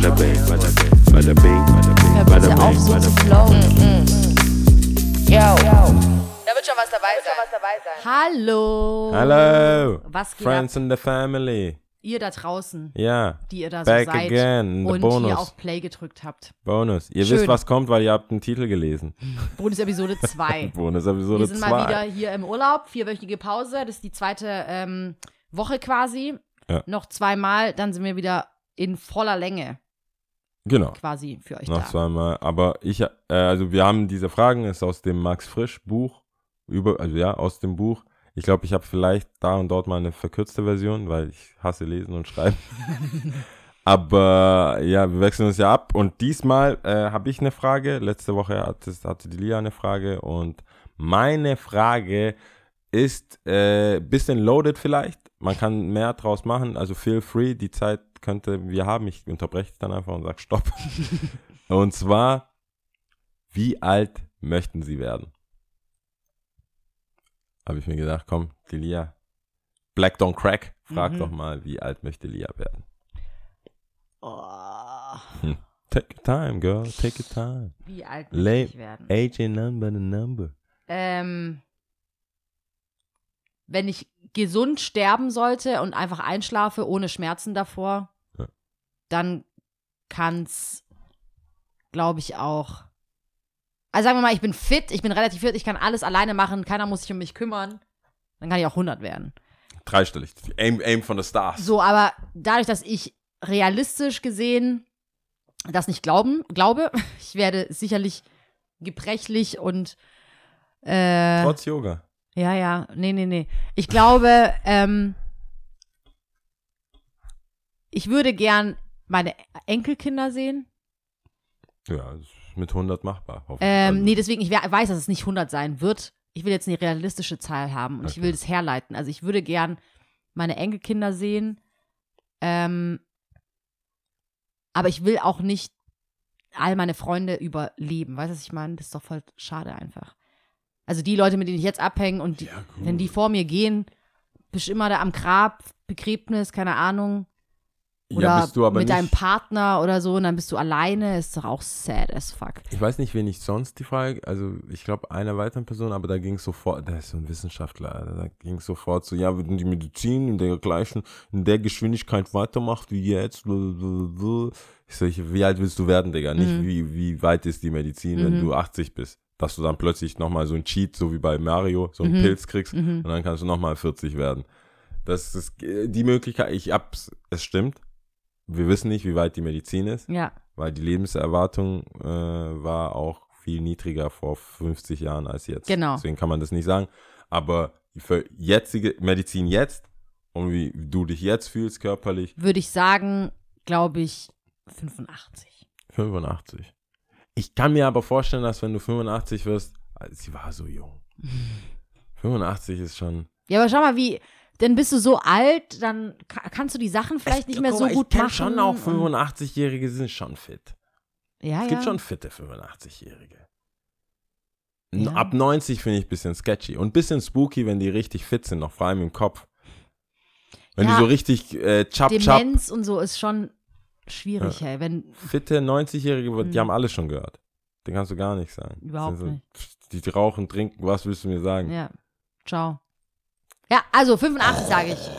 bada bing, bada bing, bada bing, bada bing, bada bitte auf, bing, so bada zu bing. flowen. Yo. Da wird schon was dabei sein. Hallo. Hello, Was geht friends ab? in the family. Ihr da draußen, Ja, die ihr da Back so seid again, the und bonus. hier auf Play gedrückt habt. Bonus. Ihr Schön. wisst, was kommt, weil ihr habt den Titel gelesen. Bonus-Episode 2. Bonus Wir Episode sind mal wieder 2. hier im Urlaub, vierwöchige Pause. Das ist die zweite ähm, Woche quasi. Ja. Noch zweimal, dann sind wir wieder in voller Länge Genau. quasi für euch Noch da. zweimal. Aber ich, äh, also wir haben diese Fragen, ist aus dem Max Frisch Buch. Über, also ja, aus dem Buch. Ich glaube, ich habe vielleicht da und dort mal eine verkürzte Version, weil ich hasse lesen und schreiben. Aber ja, wir wechseln uns ja ab. Und diesmal äh, habe ich eine Frage. Letzte Woche hatte, hatte die Lia eine Frage. Und meine Frage ist äh, bisschen loaded vielleicht. Man kann mehr draus machen. Also feel free. Die Zeit könnte wir haben. Ich unterbreche dann einfach und sage Stopp. und zwar, wie alt möchten Sie werden? Habe ich mir gedacht, komm, die Lia. Black Don't Crack, frag Mhm. doch mal, wie alt möchte Lia werden? Oh, Take your time, girl, take your time. wie alt möchte ich werden? Age a number, the number. Ähm, wenn ich gesund sterben sollte und einfach einschlafe ohne Schmerzen davor, Ja. dann kann's, glaube ich, auch. Also sagen wir mal, ich bin fit, ich bin relativ fit, ich kann alles alleine machen, keiner muss sich um mich kümmern. Dann kann ich auch 100 werden. Dreistellig. Aim, aim von the stars. So, aber dadurch, dass ich realistisch gesehen das nicht glauben, glaube, ich werde sicherlich gebrechlich und äh, Trotz Yoga. Ja, ja, nee, nee, nee. Ich glaube, ähm, ich würde gern meine Enkelkinder sehen. Ja, ist mit 100 machbar. Ähm, Also, nee, deswegen, ich we- weiß, dass es nicht 100 sein wird. Ich will jetzt eine realistische Zahl haben und ich Okay. will das herleiten. Also ich würde gern meine Enkelkinder sehen. Ähm, aber ich will auch nicht all meine Freunde überleben. Weißt du, was ich meine? Das ist doch voll schade einfach. Also die Leute, mit denen ich jetzt abhänge und die, Ja, wenn die vor mir gehen, bist du immer da am Grab, Begräbnis, keine Ahnung. Oder ja, bist du aber mit nicht, deinem Partner oder so und dann bist du alleine, ist doch auch sad as fuck. Ich weiß nicht, wen ich sonst die Frage, also ich glaube einer weiteren Person, aber da ging es sofort, der ist so ein Wissenschaftler, da ging es sofort so, ja, wenn die Medizin in der gleichen, in der Geschwindigkeit weitermacht wie jetzt, ich ich, wie alt willst du werden, Digga? Nicht Mhm. wie, wie weit ist die Medizin, wenn Mhm. du 80 bist. Dass du dann plötzlich nochmal so ein Cheat, so wie bei Mario, so einen Mhm. Pilz kriegst Mhm. und dann kannst du nochmal 40 werden. Das ist äh, die Möglichkeit, ich hab's, es stimmt. Wir wissen nicht, wie weit die Medizin ist Ja. weil die Lebenserwartung äh, war auch viel niedriger vor 50 Jahren als jetzt. Genau. Deswegen kann man das nicht sagen. Aber für jetzige Medizin jetzt und wie du dich jetzt fühlst körperlich, würde ich sagen, glaube ich, 85. 85. Ich kann mir aber vorstellen, dass wenn du 85 wirst, also sie war so jung. 85 ist schon. Ja, aber schau mal, wie, dann bist du so alt, dann ka- kannst du die Sachen vielleicht nicht mehr so mal, gut ich machen. schon auch und- 85-Jährige sind schon fit. Ja, Es ja. gibt schon fitte 85-Jährige. N- Ja. Ab 90 finde ich ein bisschen sketchy und ein bisschen spooky, wenn die richtig fit sind, noch vor allem im Kopf. Wenn Ja. die so richtig äh, chap chap Demenz und so ist schon schwierig, hey, wenn, fitte 90-Jährige, die Mhm. haben alles schon gehört. Den kannst du gar nicht sagen. Überhaupt sind nicht. Die, die rauchen, trinken, was willst du mir sagen? ja, ciao. Ja, also 85 sage ich.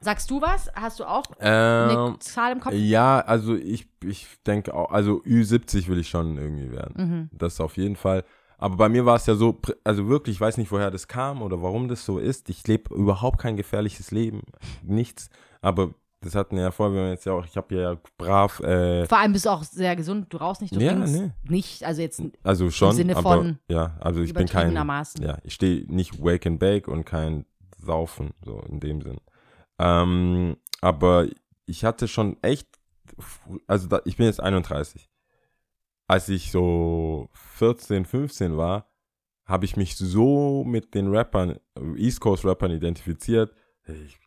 Sagst du was? Hast du auch eine Ähm, Zahl im Kopf? ja, also ich, ich denke auch, also Ü70 will ich schon irgendwie werden. Mhm. Das auf jeden Fall. Aber bei mir war es ja so, also wirklich, ich weiß nicht, woher das kam oder warum das so ist. Ich lebe überhaupt kein gefährliches Leben, nichts. Aber das hatten ja vorher, wir haben jetzt ja auch, ich habe ja brav, äh, Vor allem bist du auch sehr gesund, du rauchst nicht, du Ja, nee. nicht, also jetzt also schon, Sinne aber von ja, also ich bin kein, ja, ich stehe nicht Wake and Bake und kein Saufen, so in dem Sinn. Ähm, aber ich hatte schon echt, also da, ich bin jetzt 31. Als ich so 14, 15 war, habe ich mich so mit den Rappern, East Coast Rappern identifiziert. Ich,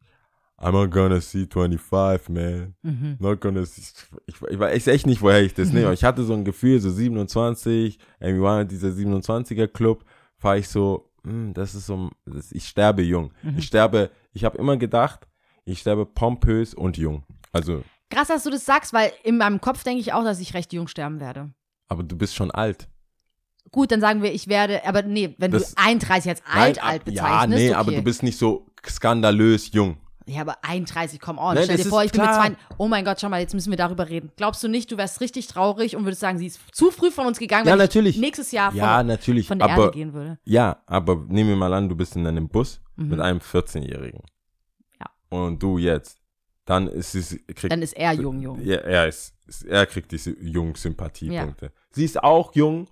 I'm not gonna see 25, man. Mhm. Not gonna see, ich, ich weiß echt nicht, woher ich das nehme. Ich hatte so ein Gefühl, so 27, irgendwie war dieser 27er Club, war ich so, hm, das ist so, das, ich sterbe jung. Mhm. Ich sterbe, ich habe immer gedacht, ich sterbe pompös und jung. Also Krass, dass du das sagst, weil in meinem Kopf denke ich auch, dass ich recht jung sterben werde. Aber du bist schon alt. Gut, dann sagen wir, ich werde, aber nee, wenn Das- du 31 als alt, Nein, alt ab- bezeichnest, Ja, nee, okay. aber du bist nicht so skandalös jung. Ja, aber 31, komm on. Nein, Stell dir vor, ich bin mit klar. zwei. Oh mein Gott, schau mal, jetzt müssen wir darüber reden. Glaubst du nicht, du wärst richtig traurig und würdest sagen, sie ist zu früh von uns gegangen, Ja, wenn natürlich. ich nächstes Jahr von, Ja, natürlich. von der aber, Erde gehen würde? Ja, aber nehmen wir mal an, du bist in einem Bus Mhm. mit einem 14-Jährigen. Ja. Und du jetzt. Dann ist es, kriegt, Dann ist er jung, jung. Ja, er, ist, er kriegt diese jungen Sympathiepunkte. Sie ist auch jung,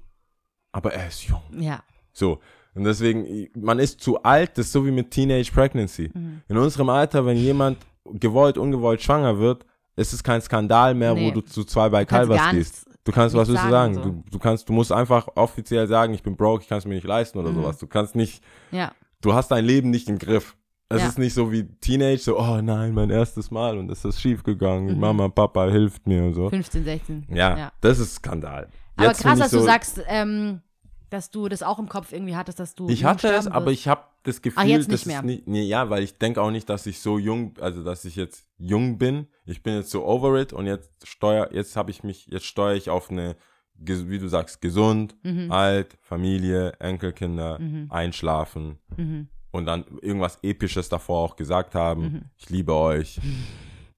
aber er ist jung. Ja. So. Und deswegen, man ist zu alt, das ist so wie mit Teenage Pregnancy. Mhm. In unserem Alter, wenn jemand gewollt, ungewollt schwanger wird, ist es kein Skandal mehr, Nee. wo du zu zwei bei Du Calvas gehst. Du kannst, was willst du sagen? sagen, so. Du, du kannst, du musst einfach offiziell sagen, ich bin broke, ich kann es mir nicht leisten oder Mhm. sowas. Du kannst nicht, Ja. du hast dein Leben nicht im Griff. Es Ja. ist nicht so wie Teenage, so, oh nein, mein erstes Mal und es ist schief gegangen. Mhm. Mama, Papa hilft mir und so. 15, 16. Ja, Ja. das ist Skandal. Aber Jetzt krass, dass du so- sagst, ähm, dass du das auch im Kopf irgendwie hattest, dass du. Ich hatte es, aber ich habe das Gefühl, Ach, jetzt dass nicht mehr. nicht, nee, ja, weil ich denke auch nicht, dass ich so jung, also dass ich jetzt jung bin. Ich bin jetzt so over it und jetzt steuer, jetzt habe ich mich, jetzt steuere ich auf eine, wie du sagst, gesund, Mhm. alt, Familie, Enkelkinder, Mhm. einschlafen Mhm. und dann irgendwas Episches davor auch gesagt haben. Mhm. Ich liebe euch.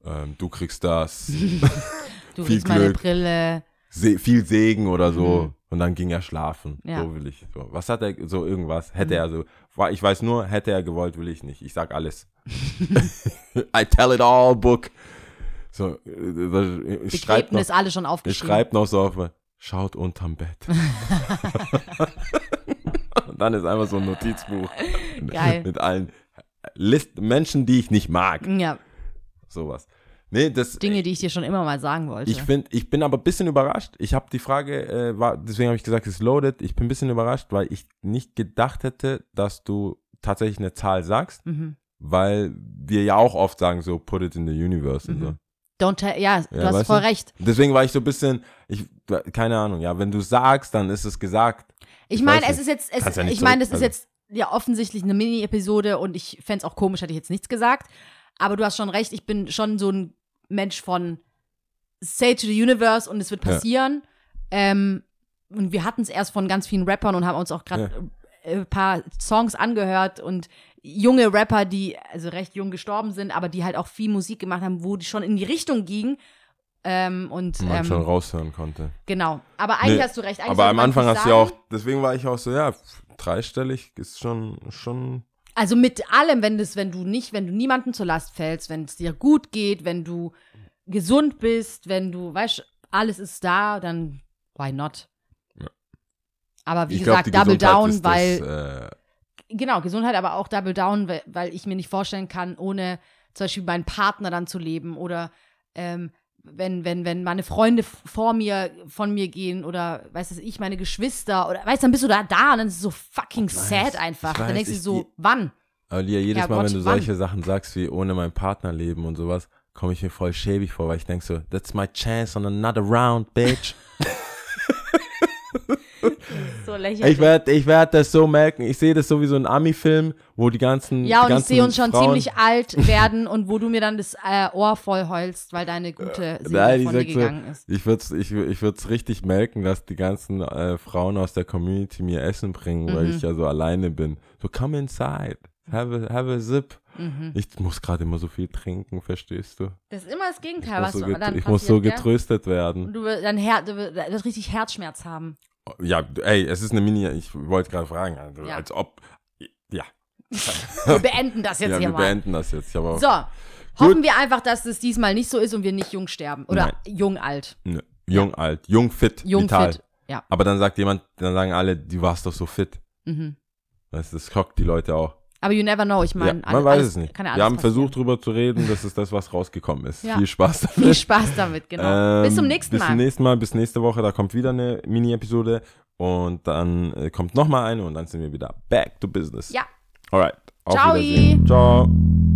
Ähm, du kriegst das. Du Viel kriegst meine Glück. Brille. Se viel Segen oder so. Mhm. Und dann ging er schlafen. Ja. So will ich. So. Was hat er, so irgendwas? Hätte Mhm. er so, war- ich weiß nur, hätte er gewollt, will ich nicht. Ich sag alles. I tell it all, Book. So, äh, das- ich schreibe noch, Begräbnis, alle schon aufgeschrieben. schreib noch so auf, schaut unterm Bett. Und dann ist einfach so ein Notizbuch. Geil. Mit allen List Menschen, die ich nicht mag. Ja, Sowas. Nee, das, Dinge, die ich dir schon immer mal sagen wollte. ich finde, ich bin aber ein bisschen überrascht. Ich habe die Frage, äh, war, deswegen habe ich gesagt, es ist loaded. Ich bin ein bisschen überrascht, weil ich nicht gedacht hätte, dass du tatsächlich eine Zahl sagst, mhm. weil wir ja auch oft sagen so, put it in the universe und Mhm. so. Don't tell, ja, du Ja, hast voll du? recht. Deswegen war ich so ein bisschen, ich, keine Ahnung, ja, wenn du sagst, dann ist es gesagt. Ich Ich meine, es ist jetzt, es, ja ich meine, das zurück- ist jetzt ja offensichtlich eine Mini-Episode und ich fände es auch komisch, hätte ich jetzt nichts gesagt. Aber du hast schon recht, ich bin schon so ein Mensch von say to the universe und es wird Ja. passieren. Ähm, und wir hatten es erst von ganz vielen Rappern und haben uns auch gerade äh, ein paar Songs angehört und junge Rapper, die also recht jung gestorben sind, aber die halt auch viel Musik gemacht haben, wo die schon in die Richtung ging. Ähm, und Man ähm, schon raushören konnte. genau. Aber eigentlich Nee, hast du recht. Eigentlich Aber am Anfang hast du ja auch, deswegen war ich auch so, ja, dreistellig ist schon, schon, Also mit allem, wenn das, wenn du nicht, wenn du niemandem zur Last fällst, wenn es dir gut geht, wenn du gesund bist, wenn du, weißt, alles ist da, dann why not? Ja. Aber wie ich gesagt, die Double Down, weil das, äh, genau Gesundheit, aber auch Double Down, weil, weil ich mir nicht vorstellen kann, ohne zum Beispiel meinen Partner dann zu leben oder ähm, wenn, wenn, wenn meine Freunde vor mir, von mir gehen oder weiß das ich, meine Geschwister oder weißt dann bist du da da und dann ist es so fucking sad einfach. ich dann weiß, denkst du so, wann? Alia, jedes Ja, Mal, Gott, wenn du wann? solche Sachen sagst, wie ohne meinen Partner leben und sowas, komme ich mir voll schäbig vor, weil ich denke so, that's my chance on another round, bitch. So lächerlich. ich werde ich werd das so merken. Ich sehe das so wie so ein Ami-Film, wo die ganzen. Ja, die und ich ganzen sehe uns schon Frauen, ziemlich alt werden und wo du mir dann das äh, Ohr voll heulst, weil deine gute Seele Nein, ich von dir sag so, gegangen ist. Ich würde es ich, ich würd's richtig merken, dass die ganzen äh, Frauen aus der Community mir Essen bringen, weil Mhm. ich ja so alleine bin. So, come inside. Have a, have a sip. Mhm. Ich muss gerade immer so viel trinken, verstehst du? Das ist immer das Ich Gegenteil, was so, dann ich muss so passiert, getröstet gell? werden. Und du wirst dann Her du wirst richtig Herzschmerz haben. Ja, ey, es ist eine Mini, ich wollte gerade fragen, also, Ja. als ob, ja, Wir beenden das jetzt ja, hier wir mal. beenden das jetzt. So, hoffen wir einfach, dass es diesmal nicht so ist und wir nicht jung sterben. Oder jung alt. ne, jung, alt, jung, fit, Jung vital. fit. Ja. Aber dann sagt jemand, dann sagen alle, du warst doch so fit. Mhm. Das, das schockt die Leute auch. Aber you never know, ich meine, ja, man weiß es nicht. Wir haben versucht, drüber zu reden, das ist das, was rausgekommen ist. Ja. Viel Spaß damit. Viel Spaß damit, genau. bis zum Ähm, nächsten bis Mal. zum nächsten Mal, bis nächste Woche, da kommt wieder eine Mini-Episode und dann äh, kommt nochmal eine und dann sind wir wieder back to business. Ja. Alright. Auf Ciao. Ciao.